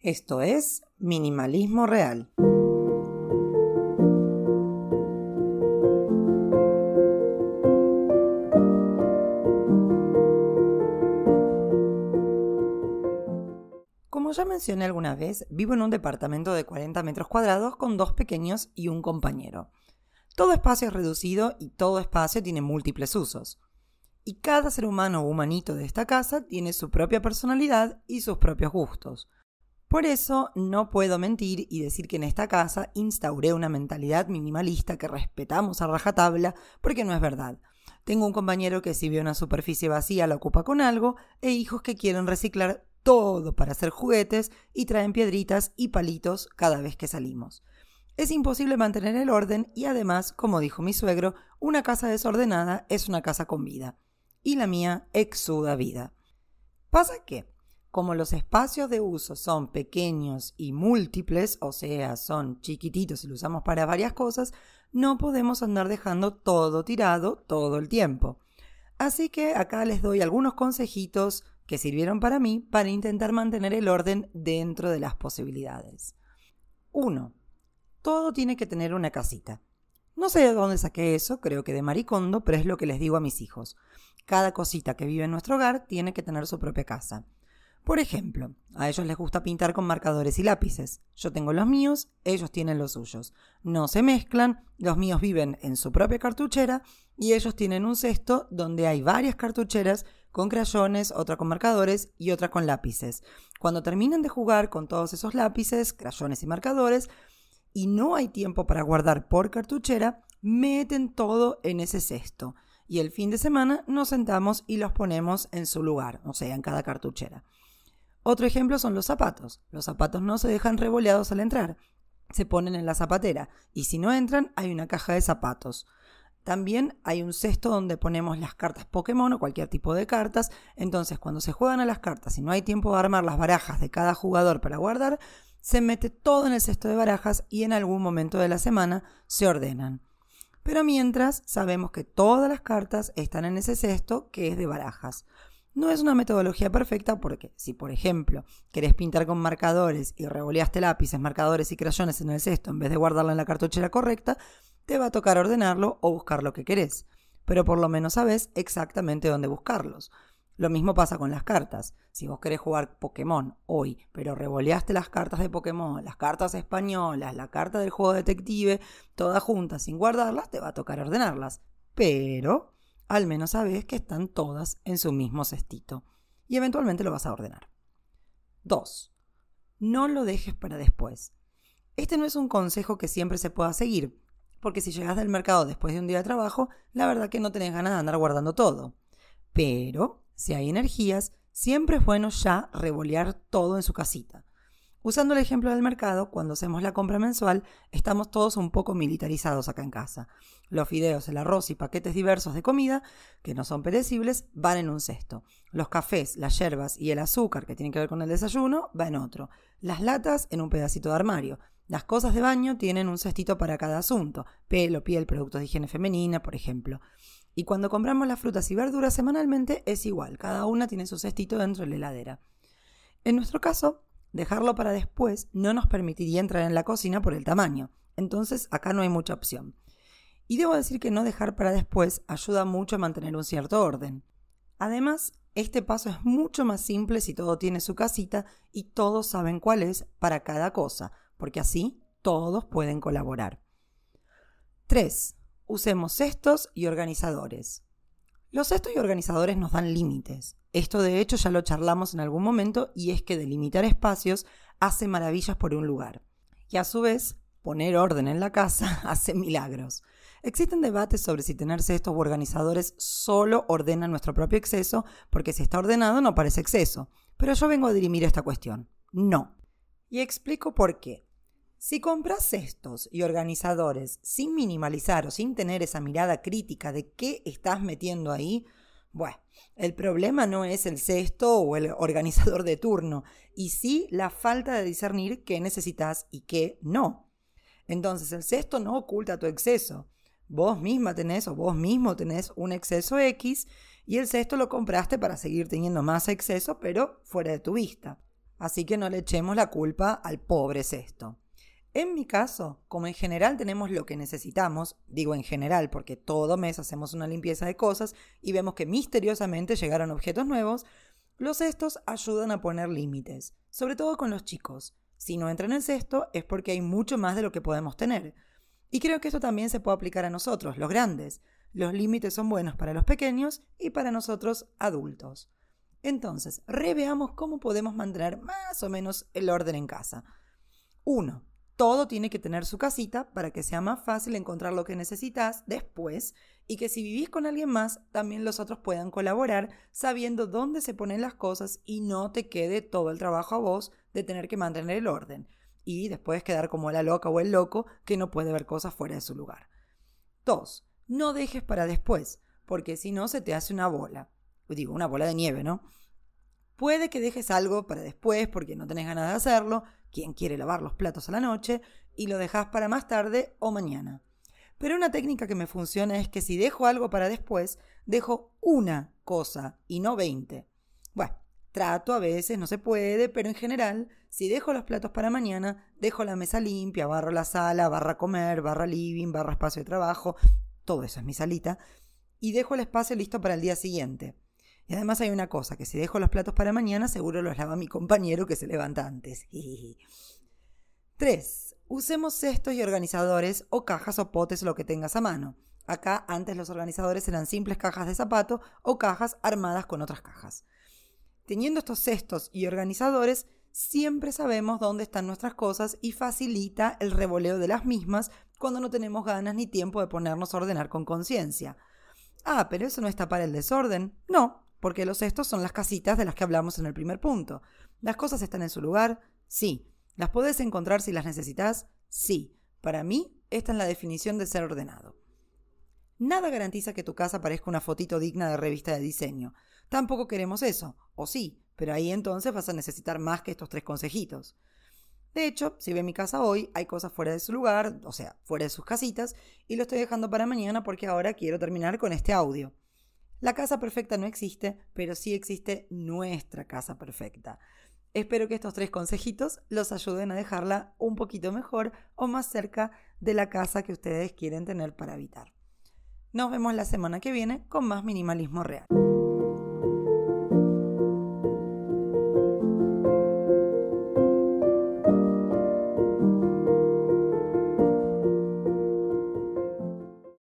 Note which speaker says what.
Speaker 1: Esto es Minimalismo Real. Como ya mencioné alguna vez, vivo en un departamento de 40 metros cuadrados con dos pequeños y un compañero. Todo espacio es reducido y todo espacio tiene múltiples usos. Y cada ser humano o humanito de esta casa tiene su propia personalidad y sus propios gustos. Por eso no puedo mentir y decir que en esta casa instauré una mentalidad minimalista que respetamos a rajatabla, porque no es verdad. Tengo un compañero que si ve una superficie vacía la ocupa con algo, e hijos que quieren reciclar todo para hacer juguetes y traen piedritas y palitos cada vez que salimos. Es imposible mantener el orden y además, como dijo mi suegro, una casa desordenada es una casa con vida. Y la mía exuda vida. Pasa que, como los espacios de uso son pequeños y múltiples, o sea, son chiquititos y los usamos para varias cosas, no podemos andar dejando todo tirado todo el tiempo. Así que acá les doy algunos consejitos que sirvieron para mí para intentar mantener el orden dentro de las posibilidades. 1 todo tiene que tener una casita. No sé de dónde saqué eso, creo que de Maricondo, pero es lo que les digo a mis hijos. Cada cosita que vive en nuestro hogar tiene que tener su propia casa. Por ejemplo, a ellos les gusta pintar con marcadores y lápices. Yo tengo los míos, ellos tienen los suyos. No se mezclan, los míos viven en su propia cartuchera y ellos tienen un cesto donde hay varias cartucheras con crayones, otra con marcadores y otra con lápices. Cuando terminen de jugar con todos esos lápices, crayones y marcadores, y no hay tiempo para guardar por cartuchera, meten todo en ese cesto. Y el fin de semana nos sentamos y los ponemos en su lugar, o sea, en cada cartuchera. Otro ejemplo son los zapatos. Los zapatos no se dejan revoleados al entrar, se ponen en la zapatera y si no entran hay una caja de zapatos. También hay un cesto donde ponemos las cartas Pokémon o cualquier tipo de cartas. Entonces, cuando se juegan a las cartas y no hay tiempo de armar las barajas de cada jugador para guardar, se mete todo en el cesto de barajas y en algún momento de la semana se ordenan. Pero mientras sabemos que todas las cartas están en ese cesto que es de barajas. No es una metodología perfecta porque si, por ejemplo, querés pintar con marcadores y revoleaste lápices, marcadores y crayones en el cesto en vez de guardarla en la cartuchera correcta, te va a tocar ordenarlo o buscar lo que querés. Pero por lo menos sabes exactamente dónde buscarlos. Lo mismo pasa con las cartas. Si vos querés jugar Pokémon hoy, pero revoleaste las cartas de Pokémon, las cartas españolas, la carta del juego detective, todas juntas sin guardarlas, te va a tocar ordenarlas. Pero al menos sabes que están todas en su mismo cestito. Y eventualmente lo vas a ordenar. 2. No lo dejes para después. Este no es un consejo que siempre se pueda seguir, porque si llegas del mercado después de un día de trabajo, la verdad que no tenés ganas de andar guardando todo. Pero si hay energías, siempre es bueno ya revolear todo en su casita. Usando el ejemplo del mercado, cuando hacemos la compra mensual, estamos todos un poco militarizados acá en casa. Los fideos, el arroz y paquetes diversos de comida, que no son perecibles, van en un cesto. Los cafés, las hierbas y el azúcar, que tienen que ver con el desayuno, va en otro. Las latas en un pedacito de armario. Las cosas de baño tienen un cestito para cada asunto. Pelo, piel, productos de higiene femenina, por ejemplo. Y cuando compramos las frutas y verduras semanalmente es igual, cada una tiene su cestito dentro de la heladera. En nuestro caso, dejarlo para después no nos permitiría entrar en la cocina por el tamaño, entonces acá no hay mucha opción. Y debo decir que no dejar para después ayuda mucho a mantener un cierto orden. Además, este paso es mucho más simple si todo tiene su casita y todos saben cuál es para cada cosa, porque así todos pueden colaborar. 3. Usemos cestos y organizadores. Los cestos y organizadores nos dan límites. Esto de hecho ya lo charlamos en algún momento y es que delimitar espacios hace maravillas por un lugar. Y a su vez, poner orden en la casa hace milagros. Existen debates sobre si tener cestos u organizadores solo ordena nuestro propio exceso, porque si está ordenado no parece exceso. Pero yo vengo a dirimir esta cuestión. No. Y explico por qué. Si compras cestos y organizadores sin minimalizar o sin tener esa mirada crítica de qué estás metiendo ahí, bueno, el problema no es el cesto o el organizador de turno, y sí la falta de discernir qué necesitas y qué no. Entonces el cesto no oculta tu exceso. Vos misma tenés o vos mismo tenés un exceso X y el cesto lo compraste para seguir teniendo más exceso, pero fuera de tu vista. Así que no le echemos la culpa al pobre cesto. En mi caso, como en general tenemos lo que necesitamos, digo en general porque todo mes hacemos una limpieza de cosas y vemos que misteriosamente llegaron objetos nuevos, los cestos ayudan a poner límites, sobre todo con los chicos. Si no entra en el cesto es porque hay mucho más de lo que podemos tener. Y creo que esto también se puede aplicar a nosotros, los grandes. Los límites son buenos para los pequeños y para nosotros adultos. Entonces, reveamos cómo podemos mantener más o menos el orden en casa. 1 todo tiene que tener su casita para que sea más fácil encontrar lo que necesitas después y que si vivís con alguien más, también los otros puedan colaborar sabiendo dónde se ponen las cosas y no te quede todo el trabajo a vos de tener que mantener el orden y después quedar como la loca o el loco que no puede ver cosas fuera de su lugar. 2. No dejes para después, porque si no se te hace una bola. Digo, una bola de nieve, ¿no? Puede que dejes algo para después porque no tenés ganas de hacerlo, quien quiere lavar los platos a la noche, y lo dejas para más tarde o mañana. Pero una técnica que me funciona es que si dejo algo para después, dejo una cosa y no veinte. Bueno, trato a veces, no se puede, pero en general, si dejo los platos para mañana, dejo la mesa limpia, barro la sala, barra comer, barra living, barra espacio de trabajo, todo eso es mi salita, y dejo el espacio listo para el día siguiente. Y además hay una cosa, que si dejo los platos para mañana, seguro los lava mi compañero que se levanta antes. 3. Usemos cestos y organizadores o cajas o potes lo que tengas a mano. Acá antes los organizadores eran simples cajas de zapato o cajas armadas con otras cajas. Teniendo estos cestos y organizadores, siempre sabemos dónde están nuestras cosas y facilita el revoleo de las mismas cuando no tenemos ganas ni tiempo de ponernos a ordenar con conciencia. Ah, pero eso no está para el desorden. No, porque los cestos son las casitas de las que hablamos en el primer punto. ¿Las cosas están en su lugar? Sí. ¿Las podés encontrar si las necesitas? Sí. Para mí, esta es la definición de ser ordenado. Nada garantiza que tu casa parezca una fotito digna de revista de diseño. Tampoco queremos eso, o sí, pero ahí entonces vas a necesitar más que estos tres consejitos. De hecho, si ve mi casa hoy, hay cosas fuera de su lugar, o sea, fuera de sus casitas, y lo estoy dejando para mañana porque ahora quiero terminar con este audio. La casa perfecta no existe, pero sí existe nuestra casa perfecta. Espero que estos tres consejitos los ayuden a dejarla un poquito mejor o más cerca de la casa que ustedes quieren tener para habitar. Nos vemos la semana que viene con más minimalismo real.